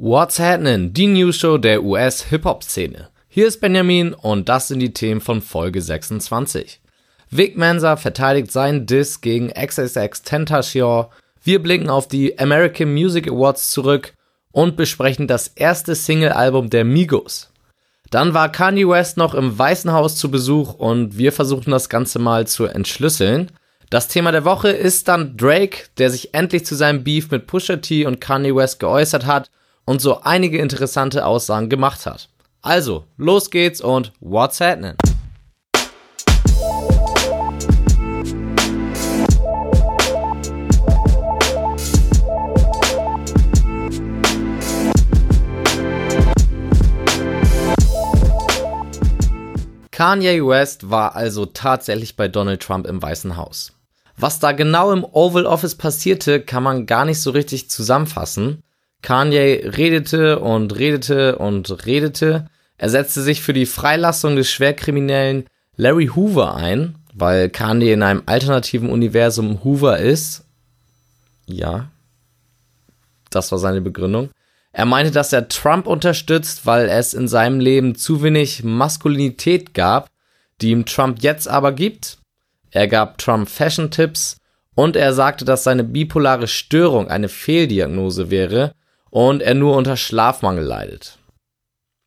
What's Happening? Die News Show der US-Hip-Hop-Szene. Hier ist Benjamin und das sind die Themen von Folge 26. Vic Mensa verteidigt seinen Diss gegen XXX Tentacion. Wir blicken auf die American Music Awards zurück und besprechen das erste Single-Album der Migos. Dann war Kanye West noch im Weißen Haus zu Besuch und wir versuchen das Ganze mal zu entschlüsseln. Das Thema der Woche ist dann Drake, der sich endlich zu seinem Beef mit Pusha T und Kanye West geäußert hat und so einige interessante Aussagen gemacht hat. Also, los geht's und what's happening? Kanye West war also tatsächlich bei Donald Trump im Weißen Haus. Was da genau im Oval Office passierte, kann man gar nicht so richtig zusammenfassen. Kanye redete und redete und redete. Er setzte sich für die Freilassung des Schwerkriminellen Larry Hoover ein, weil Kanye in einem alternativen Universum Hoover ist. Ja. Das war seine Begründung. Er meinte, dass er Trump unterstützt, weil es in seinem Leben zu wenig Maskulinität gab, die ihm Trump jetzt aber gibt. Er gab Trump Fashion-Tipps und er sagte, dass seine bipolare Störung eine Fehldiagnose wäre und er nur unter Schlafmangel leidet.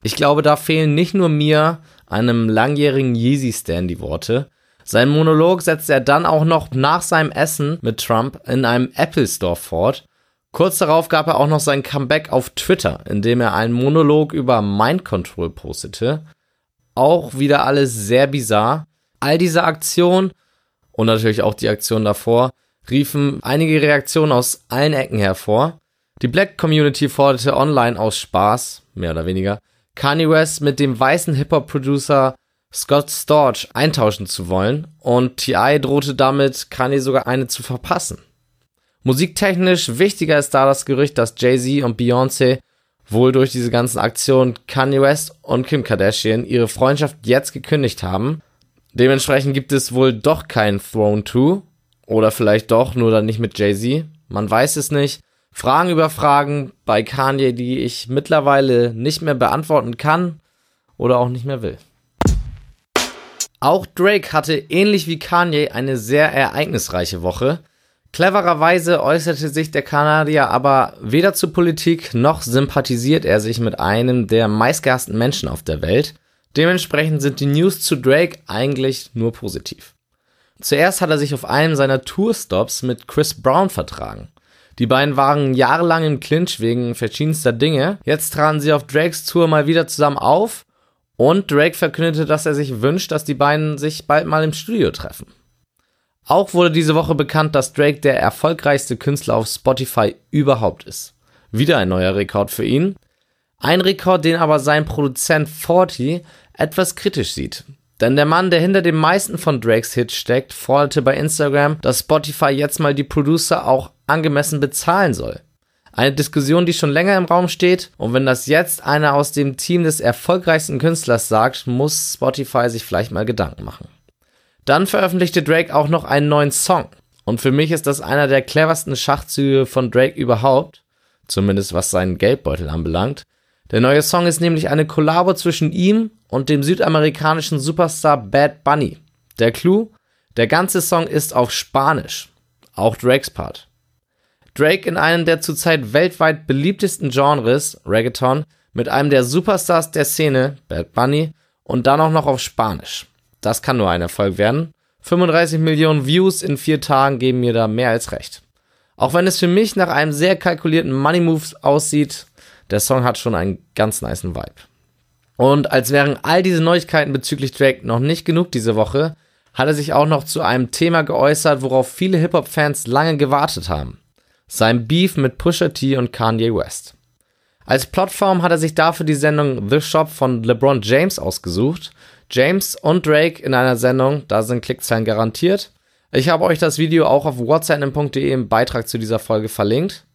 Ich glaube, da fehlen nicht nur mir, einem langjährigen Yeezy-Stan, die Worte. Sein Monolog setzte er dann auch noch nach seinem Essen mit Trump in einem Apple Store fort. Kurz darauf gab er auch noch sein Comeback auf Twitter, in dem er einen Monolog über Mind Control postete. Auch wieder alles sehr bizarr. All diese Aktionen und natürlich auch die Aktion davor riefen einige Reaktionen aus allen Ecken hervor. Die Black Community forderte online aus Spaß, mehr oder weniger, Kanye West mit dem weißen Hip-Hop-Producer Scott Storch eintauschen zu wollen und T.I. drohte damit, Kanye sogar eine zu verpassen. Musiktechnisch wichtiger ist da das Gerücht, dass Jay-Z und Beyoncé wohl durch diese ganzen Aktionen Kanye West und Kim Kardashian ihre Freundschaft jetzt gekündigt haben. Dementsprechend gibt es wohl doch kein Throne 2 oder vielleicht doch, nur dann nicht mit Jay-Z. Man weiß es nicht. Fragen über Fragen bei Kanye, die ich mittlerweile nicht mehr beantworten kann oder auch nicht mehr will. Auch Drake hatte ähnlich wie Kanye eine sehr ereignisreiche Woche. Clevererweise äußerte sich der Kanadier aber weder zur Politik noch sympathisiert er sich mit einem der meistgehassten Menschen auf der Welt. Dementsprechend sind die News zu Drake eigentlich nur positiv. Zuerst hat er sich auf einem seiner Tourstops mit Chris Brown vertragen. Die beiden waren jahrelang im Clinch wegen verschiedenster Dinge. Jetzt traten sie auf Drakes Tour mal wieder zusammen auf und Drake verkündete, dass er sich wünscht, dass die beiden sich bald mal im Studio treffen. Auch wurde diese Woche bekannt, dass Drake der erfolgreichste Künstler auf Spotify überhaupt ist. Wieder ein neuer Rekord für ihn. Ein Rekord, den aber sein Produzent 40 etwas kritisch sieht. Denn der Mann, der hinter den meisten von Drakes Hits steckt, forderte bei Instagram, dass Spotify jetzt mal die Producer auch angemessen bezahlen soll. Eine Diskussion, die schon länger im Raum steht, und wenn das jetzt einer aus dem Team des erfolgreichsten Künstlers sagt, muss Spotify sich vielleicht mal Gedanken machen. Dann veröffentlichte Drake auch noch einen neuen Song. Und für mich ist das einer der cleversten Schachzüge von Drake überhaupt, zumindest was seinen Geldbeutel anbelangt. Der neue Song ist nämlich eine Kollabo zwischen ihm und dem südamerikanischen Superstar Bad Bunny. Der Clou? Der ganze Song ist auf Spanisch. Auch Drakes Part. Drake in einem der zurzeit weltweit beliebtesten Genres, Reggaeton, mit einem der Superstars der Szene, Bad Bunny, und dann auch noch auf Spanisch. Das kann nur ein Erfolg werden. 35 Millionen Views in vier Tagen geben mir da mehr als recht. Auch wenn es für mich nach einem sehr kalkulierten Money Move aussieht, der Song hat schon einen ganz niceen Vibe. Und als wären all diese Neuigkeiten bezüglich Drake noch nicht genug diese Woche, hat er sich auch noch zu einem Thema geäußert, worauf viele Hip-Hop-Fans lange gewartet haben. Sein Beef mit Pusha T und Kanye West. Als Plattform hat er sich dafür die Sendung The Shop von LeBron James ausgesucht. James und Drake in einer Sendung, da sind Klickzahlen garantiert. Ich habe euch das Video auch auf whatsapp.de im Beitrag zu dieser Folge verlinkt.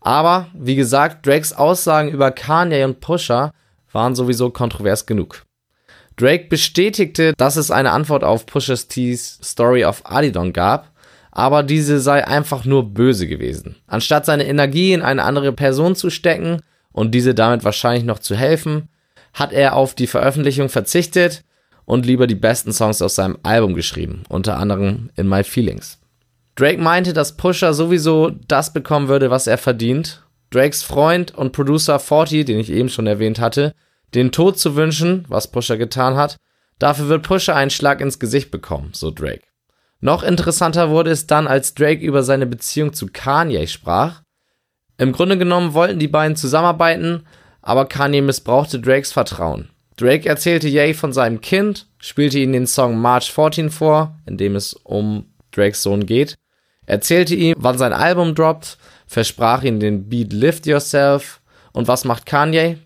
Aber wie gesagt, Drakes Aussagen über Kanye und Pusha waren sowieso kontrovers genug. Drake bestätigte, dass es eine Antwort auf Pusha T's Story of Adidon gab, aber diese sei einfach nur böse gewesen. Anstatt seine Energie in eine andere Person zu stecken und diese damit wahrscheinlich noch zu helfen, hat er auf die Veröffentlichung verzichtet und lieber die besten Songs aus seinem Album geschrieben, unter anderem In My Feelings. Drake meinte, dass Pusher sowieso das bekommen würde, was er verdient. Drakes Freund und Producer 40, den ich eben schon erwähnt hatte, den Tod zu wünschen, was Pusher getan hat. Dafür wird Pusher einen Schlag ins Gesicht bekommen, so Drake. Noch interessanter wurde es dann, als Drake über seine Beziehung zu Kanye sprach. Im Grunde genommen wollten die beiden zusammenarbeiten, aber Kanye missbrauchte Drakes Vertrauen. Drake erzählte Ye von seinem Kind, spielte ihm den Song March 14 vor, in dem es um Drakes Sohn geht, erzählte ihm, wann sein Album droppt, versprach ihm den Beat Lift Yourself und was macht Kanye?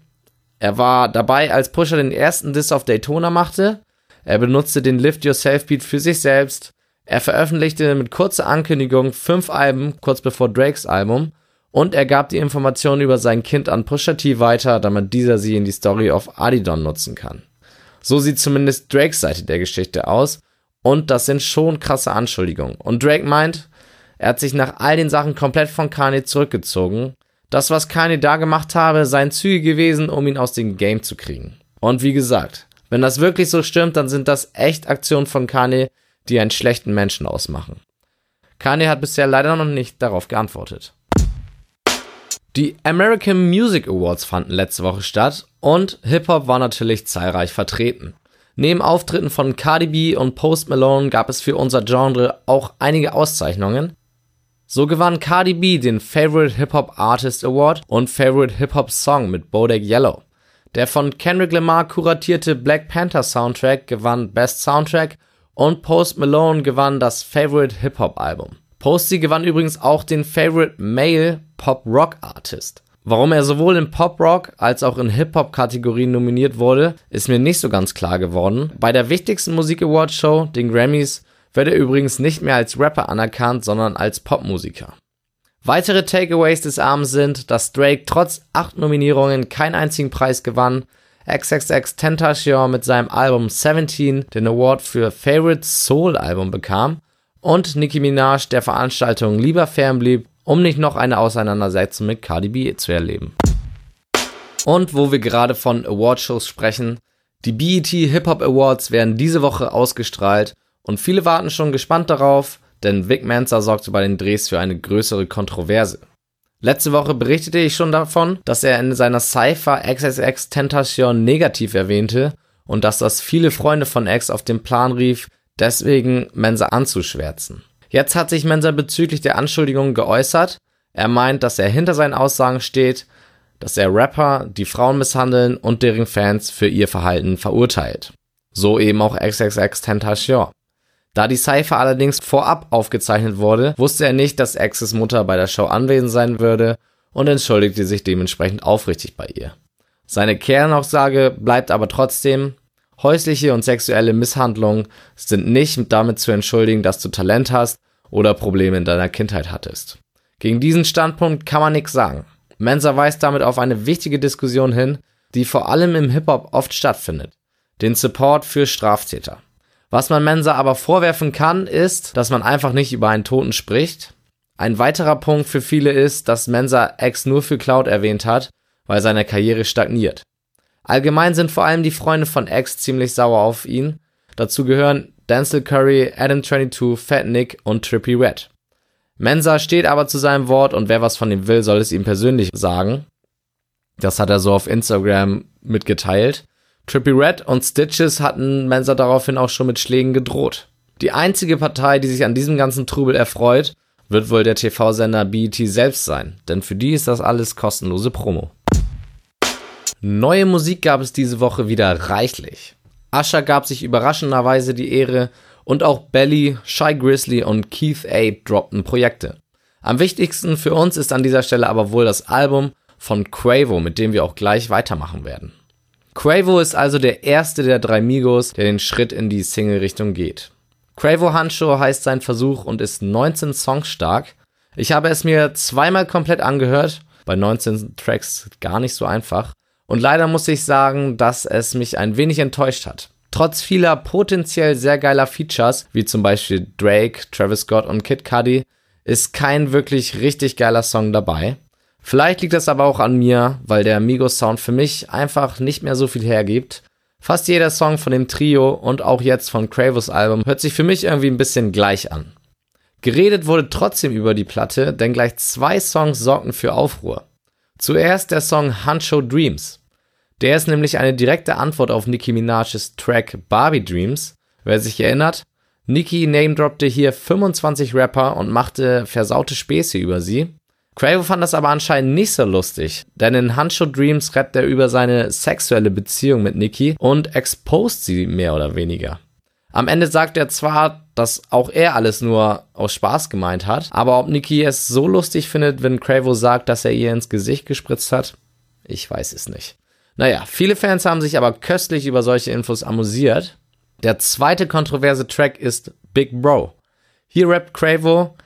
Er war dabei, als Pusher den ersten Diss auf Daytona machte. Er benutzte den Lift Yourself Beat für sich selbst. Er veröffentlichte mit kurzer Ankündigung fünf Alben kurz bevor Drakes Album und er gab die Informationen über sein Kind an Pusha T weiter, damit dieser sie in die Story auf Adidon nutzen kann. So sieht zumindest Drakes Seite der Geschichte aus und das sind schon krasse Anschuldigungen. Und Drake meint, er hat sich nach all den Sachen komplett von Kanye zurückgezogen. Das, was Kanye da gemacht habe, seien Züge gewesen, um ihn aus dem Game zu kriegen. Und wie gesagt, wenn das wirklich so stimmt, dann sind das echt Aktionen von Kanye, die einen schlechten Menschen ausmachen. Kanye hat bisher leider noch nicht darauf geantwortet. Die American Music Awards fanden letzte Woche statt und Hip-Hop war natürlich zahlreich vertreten. Neben Auftritten von Cardi B und Post Malone gab es für unser Genre auch einige Auszeichnungen. So gewann Cardi B den Favorite Hip-Hop Artist Award und Favorite Hip-Hop Song mit Bodak Yellow. Der von Kendrick Lamar kuratierte Black Panther Soundtrack gewann Best Soundtrack und Post Malone gewann das Favorite Hip-Hop Album. Posty gewann übrigens auch den Favorite Male Pop Rock Artist. Warum er sowohl in Pop Rock als auch in Hip Hop Kategorien nominiert wurde, ist mir nicht so ganz klar geworden. Bei der wichtigsten Musik Award Show, den Grammys, wird er übrigens nicht mehr als Rapper anerkannt, sondern als Popmusiker. Weitere Takeaways des Abends sind, dass Drake trotz acht Nominierungen keinen einzigen Preis gewann, XXX Tentacion mit seinem Album 17 den Award für Favorite Soul Album bekam und Nicki Minaj der Veranstaltung lieber fernblieb, um nicht noch eine Auseinandersetzung mit Cardi B zu erleben. Und wo wir gerade von Awardshows sprechen, die BET Hip Hop Awards werden diese Woche ausgestrahlt und viele warten schon gespannt darauf, denn Vic Mensa sorgte bei den Drehs für eine größere Kontroverse. Letzte Woche berichtete ich schon davon, dass er in seiner Cypher XXX Tentation negativ erwähnte und dass das viele Freunde von X auf den Plan rief, deswegen Mensa anzuschwärzen. Jetzt hat sich Mensa bezüglich der Anschuldigungen geäußert. Er meint, dass er hinter seinen Aussagen steht, dass er Rapper, die Frauen misshandeln und deren Fans für ihr Verhalten verurteilt. So eben auch XXX Tentation. Da die Cypher allerdings vorab aufgezeichnet wurde, wusste er nicht, dass X's Mutter bei der Show anwesend sein würde und entschuldigte sich dementsprechend aufrichtig bei ihr. Seine Kernaussage bleibt aber trotzdem, Häusliche und sexuelle Misshandlungen sind nicht damit zu entschuldigen, dass du Talent hast oder Probleme in deiner Kindheit hattest. Gegen diesen Standpunkt kann man nichts sagen. Mensa weist damit auf eine wichtige Diskussion hin, die vor allem im Hip-Hop oft stattfindet. Den Support für Straftäter. Was man Mensa aber vorwerfen kann, ist, dass man einfach nicht über einen Toten spricht. Ein weiterer Punkt für viele ist, dass Mensa X nur für Cloud erwähnt hat, weil seine Karriere stagniert. Allgemein sind vor allem die Freunde von X ziemlich sauer auf ihn. Dazu gehören Denzel Curry, Adam22, Fat Nick und Trippy Red. Mensa steht aber zu seinem Wort und wer was von ihm will, soll es ihm persönlich sagen. Das hat er so auf Instagram mitgeteilt. Trippy Red und Stitches hatten Mensa daraufhin auch schon mit Schlägen gedroht. Die einzige Partei, die sich an diesem ganzen Trubel erfreut, wird wohl der TV-Sender BET selbst sein, denn für die ist das alles kostenlose Promo. Neue Musik gab es diese Woche wieder reichlich. Usher gab sich überraschenderweise die Ehre und auch Belly, Shy Grizzly und Keith A droppten Projekte. Am wichtigsten für uns ist an dieser Stelle aber wohl das Album von Quavo, mit dem wir auch gleich weitermachen werden. Quavo ist also der erste der drei Migos, der den Schritt in die Single-Richtung geht. Quavo Hancho heißt sein Versuch und ist 19 Songs stark. Ich habe es mir zweimal komplett angehört, bei 19 Tracks gar nicht so einfach. Und leider muss ich sagen, dass es mich ein wenig enttäuscht hat. Trotz vieler potenziell sehr geiler Features, wie zum Beispiel Drake, Travis Scott und Kid Cudi, ist kein wirklich richtig geiler Song dabei. Vielleicht liegt das aber auch an mir, weil der Migos-Sound für mich einfach nicht mehr so viel hergibt. Fast jeder Song von dem Trio und auch jetzt von Quavos Album hört sich für mich irgendwie ein bisschen gleich an. Geredet wurde trotzdem über die Platte, denn gleich zwei Songs sorgten für Aufruhr. Zuerst der Song Huncho Dreams. Der ist nämlich eine direkte Antwort auf Nicki Minaj's Track Barbie Dreams. Wer sich erinnert, Nicki namedroppte hier 25 Rapper und machte versaute Späße über sie. Quavo fand das aber anscheinend nicht so lustig, denn in Huncho Dreams rappt er über seine sexuelle Beziehung mit Nicki und exposed sie mehr oder weniger. Am Ende sagt er zwar, dass auch er alles nur aus Spaß gemeint hat, aber ob Nicki es so lustig findet, wenn Quavo sagt, dass er ihr ins Gesicht gespritzt hat, ich weiß es nicht. Naja, viele Fans haben sich aber köstlich über solche Infos amüsiert. Der zweite kontroverse Track ist Big Bro. Hier rappt Quavo,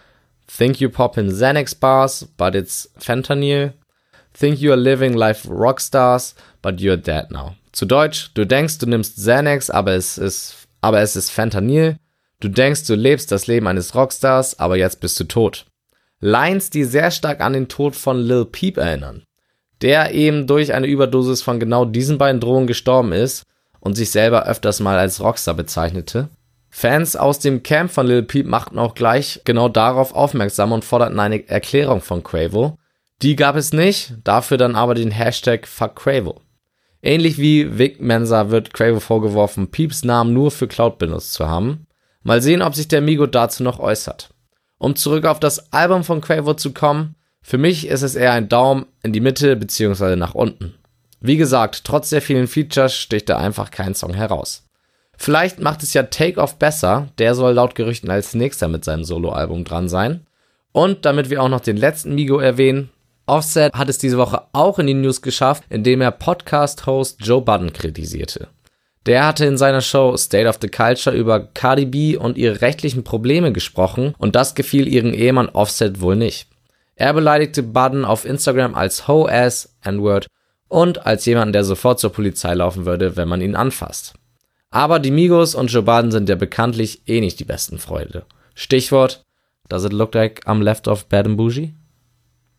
Think you pop in Xanax bars, but it's fentanyl. Think you are living life rockstars, but you're dead now. Zu Deutsch, du denkst, du nimmst Xanax, aber es ist aber es ist Fentanyl. Du denkst, du lebst das Leben eines Rockstars, aber jetzt bist du tot. Lines, die sehr stark an den Tod von Lil Peep erinnern, der eben durch eine Überdosis von genau diesen beiden Drogen gestorben ist und sich selber öfters mal als Rockstar bezeichnete. Fans aus dem Camp von Lil Peep machten auch gleich genau darauf aufmerksam und forderten eine Erklärung von Quavo. Die gab es nicht, dafür dann aber den Hashtag Fuck Quavo. Ähnlich wie Vic Mensa wird Quavo vorgeworfen, Peeps Namen nur für Cloud benutzt zu haben. Mal sehen, ob sich der Migo dazu noch äußert. Um zurück auf das Album von Quavo zu kommen, für mich ist es eher ein Daumen in die Mitte bzw. nach unten. Wie gesagt, trotz der vielen Features sticht da einfach kein Song heraus. Vielleicht macht es ja Take Off besser, der soll laut Gerüchten als nächster mit seinem Soloalbum dran sein. Und damit wir auch noch den letzten Migo erwähnen, Offset hat es diese Woche auch in die News geschafft, indem er Podcast-Host Joe Budden kritisierte. Der hatte in seiner Show State of the Culture über Cardi B und ihre rechtlichen Probleme gesprochen und das gefiel ihren Ehemann Offset wohl nicht. Er beleidigte Budden auf Instagram als Ho-Ass, N-Word und als jemanden, der sofort zur Polizei laufen würde, wenn man ihn anfasst. Aber die Migos und Joe Budden sind ja bekanntlich eh nicht die besten Freunde. Stichwort, does it look like I'm left off bad and bougie?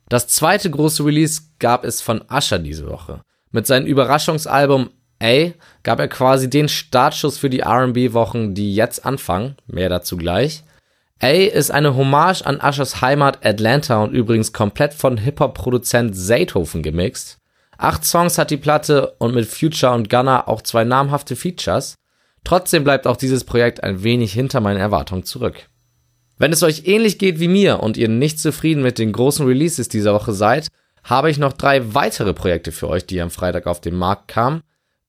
Das zweite große Release gab es von Usher diese Woche. Mit seinem Überraschungsalbum A gab er quasi den Startschuss für die RB-Wochen, die jetzt anfangen. Mehr dazu gleich. A ist eine Hommage an Ushers Heimat Atlanta und übrigens komplett von Hip-Hop-Produzent Zaytoven gemixt. Acht Songs hat die Platte und mit Future und Gunner auch zwei namhafte Features. Trotzdem bleibt auch dieses Projekt ein wenig hinter meinen Erwartungen zurück. Wenn es euch ähnlich geht wie mir und ihr nicht zufrieden mit den großen Releases dieser Woche seid, habe ich noch drei weitere Projekte für euch, die am Freitag auf den Markt kamen.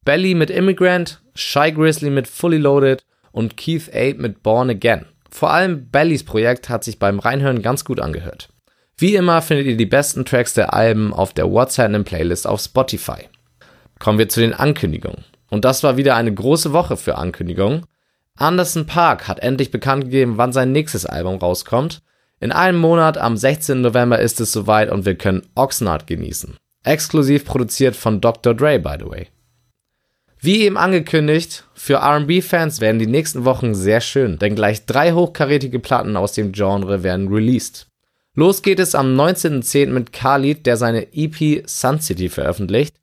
Belly mit Immigrant, Shy Grizzly mit Fully Loaded und Keith Ape mit Born Again. Vor allem Bellys Projekt hat sich beim Reinhören ganz gut angehört. Wie immer findet ihr die besten Tracks der Alben auf der WhatsApp Playlist auf Spotify. Kommen wir zu den Ankündigungen. Und das war wieder eine große Woche für Ankündigungen. Anderson Park hat endlich bekannt gegeben, wann sein nächstes Album rauskommt. In einem Monat, am 16. November, ist es soweit und wir können Oxnard genießen. Exklusiv produziert von Dr. Dre, by the way. Wie eben angekündigt, für RB-Fans werden die nächsten Wochen sehr schön, denn gleich drei hochkarätige Platten aus dem Genre werden released. Los geht es am 19.10. mit Khalid, der seine EP Sun City veröffentlicht.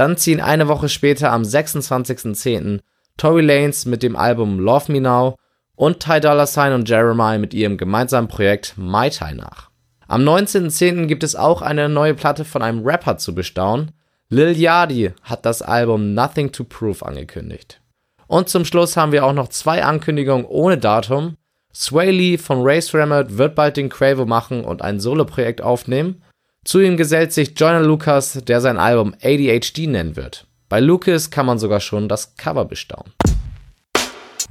Dann ziehen eine Woche später am 26.10. Tory Lanez mit dem Album Love Me Now und Ty Dolla Sign und Jeremiah mit ihrem gemeinsamen Projekt Mai Tai nach. Am 19.10. gibt es auch eine neue Platte von einem Rapper zu bestaunen. Lil Yachty hat das Album Nothing to Prove angekündigt. Und zum Schluss haben wir auch noch zwei Ankündigungen ohne Datum. Sway Lee von Race Rammet wird bald den Quavo machen und ein Soloprojekt aufnehmen. Zu ihm gesellt sich Joyner Lucas, der sein Album ADHD nennen wird. Bei Lucas kann man sogar schon das Cover bestaunen.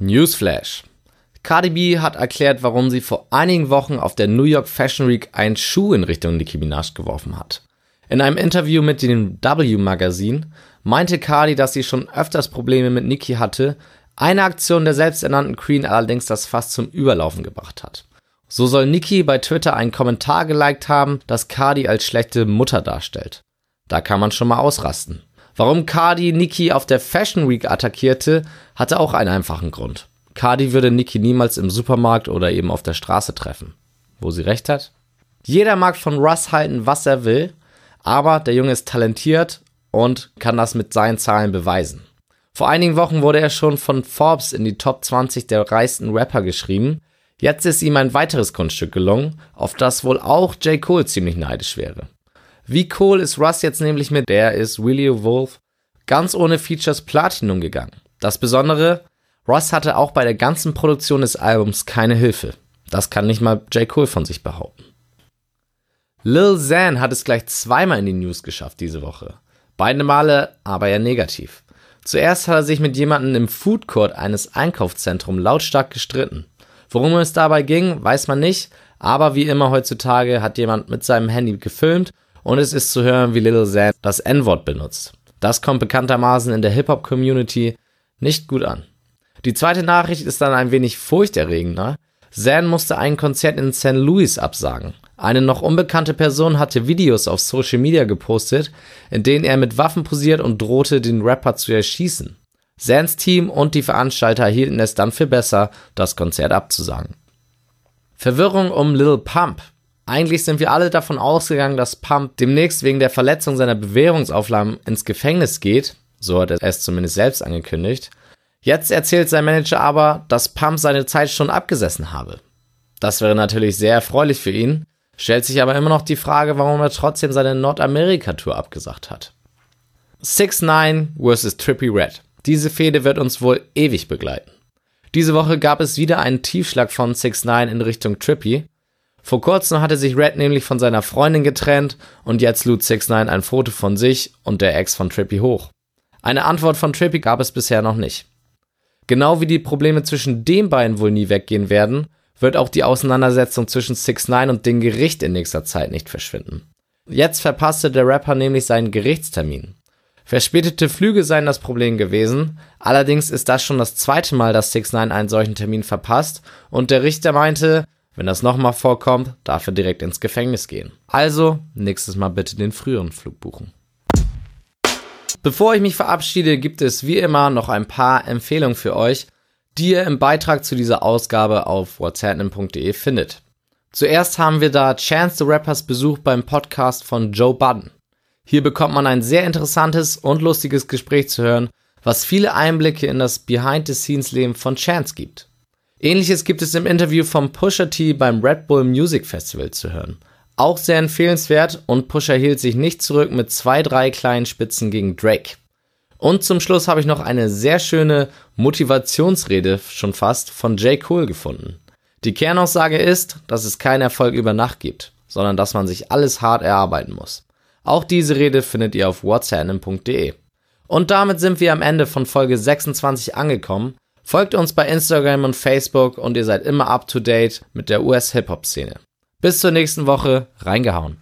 Newsflash. Cardi B hat erklärt, warum sie vor einigen Wochen auf der New York Fashion Week einen Schuh in Richtung Nicki Minaj geworfen hat. In einem Interview mit dem W Magazin meinte Cardi, dass sie schon öfters Probleme mit Nicki hatte, eine Aktion der selbsternannten Queen allerdings das Fass zum Überlaufen gebracht hat. So soll Nicki bei Twitter einen Kommentar geliked haben, das Cardi als schlechte Mutter darstellt. Da kann man schon mal ausrasten. Warum Cardi Nicki auf der Fashion Week attackierte, hatte auch einen einfachen Grund. Cardi würde Nicki niemals im Supermarkt oder eben auf der Straße treffen. Wo sie recht hat? Jeder mag von Russ halten, was er will. Aber der Junge ist talentiert und kann das mit seinen Zahlen beweisen. Vor einigen Wochen wurde er schon von Forbes in die Top 20 der reichsten Rapper geschrieben. Jetzt ist ihm ein weiteres Kunststück gelungen, auf das wohl auch J. Cole ziemlich neidisch wäre. Wie cool ist Russ jetzt nämlich mit der ist Willie Wolf ganz ohne Features Platinum gegangen. Das Besondere, Ross hatte auch bei der ganzen Produktion des Albums keine Hilfe. Das kann nicht mal J. Cole von sich behaupten. Lil Xan hat es gleich zweimal in die News geschafft diese Woche. Beide Male aber eher negativ. Zuerst hat er sich mit jemandem im Food Court eines Einkaufszentrums lautstark gestritten. Worum es dabei ging, weiß man nicht, aber wie immer heutzutage hat jemand mit seinem Handy gefilmt und es ist zu hören, wie Lil Xan das N-Wort benutzt. Das kommt bekanntermaßen in der Hip-Hop-Community nicht gut an. Die zweite Nachricht ist dann ein wenig furchterregender. Zan musste ein Konzert in St. Louis absagen. Eine noch unbekannte Person hatte Videos auf Social Media gepostet, in denen er mit Waffen posiert und drohte, den Rapper zu erschießen. Zans Team und die Veranstalter hielten es dann für besser, das Konzert abzusagen. Verwirrung um Lil Pump. Eigentlich sind wir alle davon ausgegangen, dass Pump demnächst wegen der Verletzung seiner Bewährungsauflagen ins Gefängnis geht, so hat er es zumindest selbst angekündigt. Jetzt erzählt sein Manager aber, dass Pump seine Zeit schon abgesessen habe. Das wäre natürlich sehr erfreulich für ihn, Stellt sich aber immer noch die Frage, warum er trotzdem seine Nordamerika-Tour abgesagt hat. 6 9 vs. Trippy Red. Diese Fehde wird uns wohl ewig begleiten. Diese Woche gab es wieder einen Tiefschlag von 6 9 in Richtung Trippy. Vor kurzem hatte sich Red nämlich von seiner Freundin getrennt und jetzt lud 6 9 ein Foto von sich und der Ex von Trippy hoch. Eine Antwort von Trippy gab es bisher noch nicht. Genau wie die Probleme zwischen den beiden wohl nie weggehen werden, wird auch die Auseinandersetzung zwischen 6 9 und dem Gericht in nächster Zeit nicht verschwinden. Jetzt verpasste der Rapper nämlich seinen Gerichtstermin. Verspätete Flüge seien das Problem gewesen, allerdings ist das schon das zweite Mal, dass 6 9 einen solchen Termin verpasst und der Richter meinte, wenn das nochmal vorkommt, darf er direkt ins Gefängnis gehen. Also, nächstes Mal bitte den früheren Flug buchen. Bevor ich mich verabschiede, gibt es wie immer noch ein paar Empfehlungen für euch die ihr im Beitrag zu dieser Ausgabe auf whatsapp.de findet. Zuerst haben wir da Chance the Rappers Besuch beim Podcast von Joe Budden. Hier bekommt man ein sehr interessantes und lustiges Gespräch zu hören, was viele Einblicke in das Behind-the-Scenes-Leben von Chance gibt. Ähnliches gibt es im Interview vom Pusher T beim Red Bull Music Festival zu hören. Auch sehr empfehlenswert und Pusher hielt sich nicht zurück mit zwei, drei kleinen Spitzen gegen Drake. Und zum Schluss habe ich noch eine sehr schöne Motivationsrede schon fast von Jay Cole gefunden. Die Kernaussage ist, dass es keinen Erfolg über Nacht gibt, sondern dass man sich alles hart erarbeiten muss. Auch diese Rede findet ihr auf whatsapp.de. Und damit sind wir am Ende von Folge 26 angekommen. Folgt uns bei Instagram und Facebook und ihr seid immer up to date mit der US-Hip-Hop-Szene. Bis zur nächsten Woche, reingehauen.